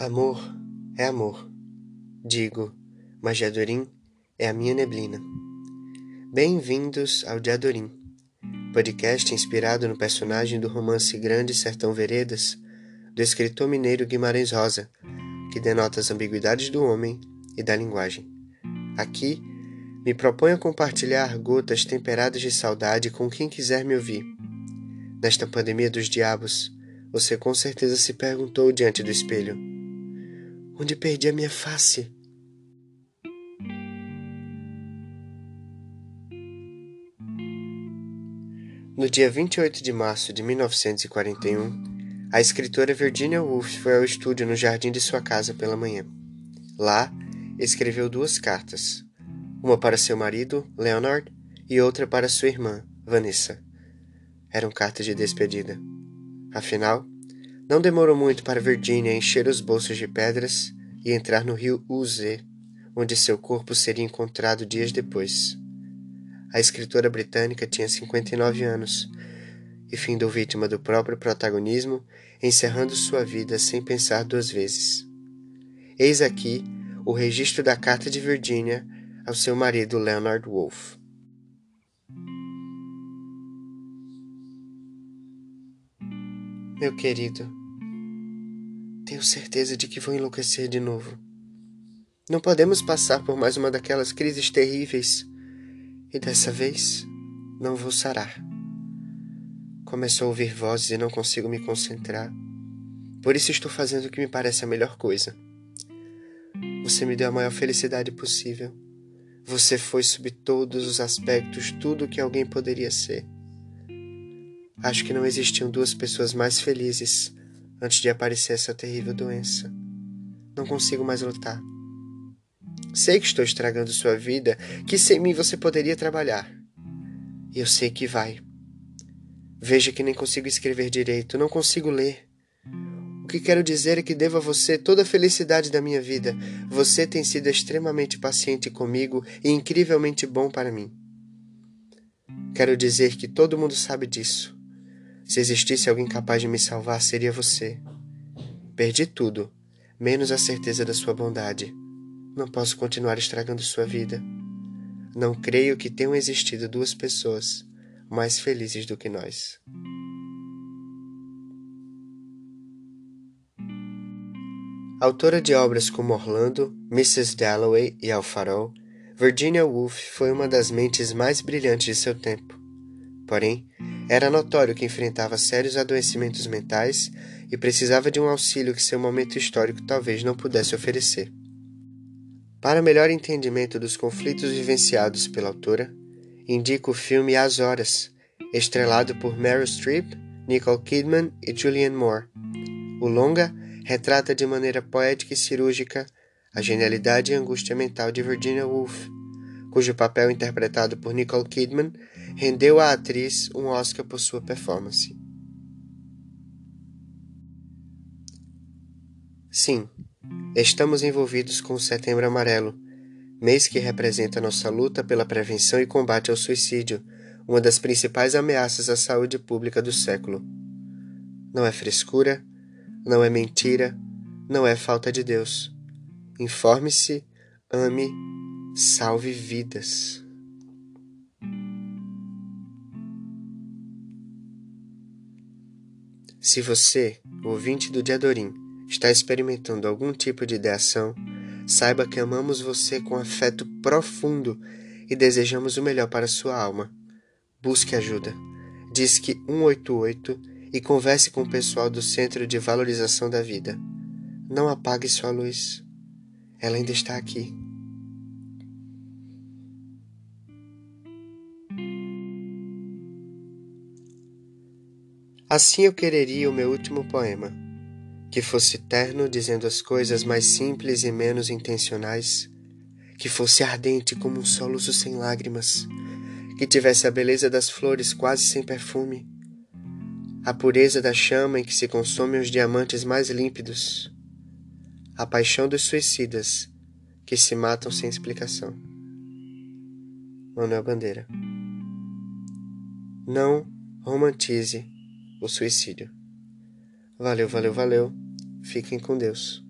Amor é amor, digo, mas Diadorim é a minha neblina. Bem-vindos ao Diadorim, podcast inspirado no personagem do romance Grande Sertão Veredas, do escritor mineiro Guimarães Rosa, que denota as ambiguidades do homem e da linguagem. Aqui, me proponho a compartilhar gotas temperadas de saudade com quem quiser me ouvir. Nesta pandemia dos diabos, você com certeza se perguntou diante do espelho onde perdi a minha face. No dia 28 de março de 1941, a escritora Virginia Woolf foi ao estúdio no jardim de sua casa pela manhã. Lá, escreveu duas cartas, uma para seu marido, Leonard, e outra para sua irmã, Vanessa. Eram cartas de despedida. Afinal, não demorou muito para Virginia encher os bolsos de pedras e entrar no rio Uze, onde seu corpo seria encontrado dias depois. A escritora britânica tinha 59 anos e findou vítima do próprio protagonismo, encerrando sua vida sem pensar duas vezes. Eis aqui o registro da carta de Virginia ao seu marido Leonard Wolfe. Meu querido, tenho certeza de que vou enlouquecer de novo. Não podemos passar por mais uma daquelas crises terríveis. E dessa vez, não vou sarar. Começo a ouvir vozes e não consigo me concentrar. Por isso estou fazendo o que me parece a melhor coisa. Você me deu a maior felicidade possível. Você foi, sob todos os aspectos, tudo o que alguém poderia ser. Acho que não existiam duas pessoas mais felizes antes de aparecer essa terrível doença. Não consigo mais lutar. Sei que estou estragando sua vida, que sem mim você poderia trabalhar. E eu sei que vai. Veja que nem consigo escrever direito, não consigo ler. O que quero dizer é que devo a você toda a felicidade da minha vida. Você tem sido extremamente paciente comigo e incrivelmente bom para mim. Quero dizer que todo mundo sabe disso. Se existisse alguém capaz de me salvar, seria você. Perdi tudo, menos a certeza da sua bondade. Não posso continuar estragando sua vida. Não creio que tenham existido duas pessoas mais felizes do que nós. Autora de obras como Orlando, Mrs. Dalloway e Alfarol, Virginia Woolf foi uma das mentes mais brilhantes de seu tempo. Porém, era notório que enfrentava sérios adoecimentos mentais e precisava de um auxílio que seu momento histórico talvez não pudesse oferecer. Para melhor entendimento dos conflitos vivenciados pela autora, indico o filme As Horas, estrelado por Meryl Streep, Nicole Kidman e Julianne Moore. O longa retrata de maneira poética e cirúrgica a genialidade e angústia mental de Virginia Woolf, cujo papel interpretado por Nicole Kidman rendeu à atriz um Oscar por sua performance. Sim, estamos envolvidos com o Setembro Amarelo, mês que representa nossa luta pela prevenção e combate ao suicídio, uma das principais ameaças à saúde pública do século. Não é frescura, não é mentira, não é falta de Deus. Informe-se, ame salve vidas. Se você, ouvinte do Diadorim, está experimentando algum tipo de ideação, saiba que amamos você com afeto profundo e desejamos o melhor para sua alma. Busque ajuda. Disque 188 e converse com o pessoal do Centro de Valorização da Vida. Não apague sua luz. Ela ainda está aqui. Assim eu quereria o meu último poema, que fosse terno dizendo as coisas mais simples e menos intencionais, que fosse ardente como um soluço sem lágrimas, que tivesse a beleza das flores quase sem perfume, a pureza da chama em que se consomem os diamantes mais límpidos, a paixão dos suicidas que se matam sem explicação. Manuel Bandeira. Não romantize o suicídio. Valeu, valeu, valeu. Fiquem com Deus.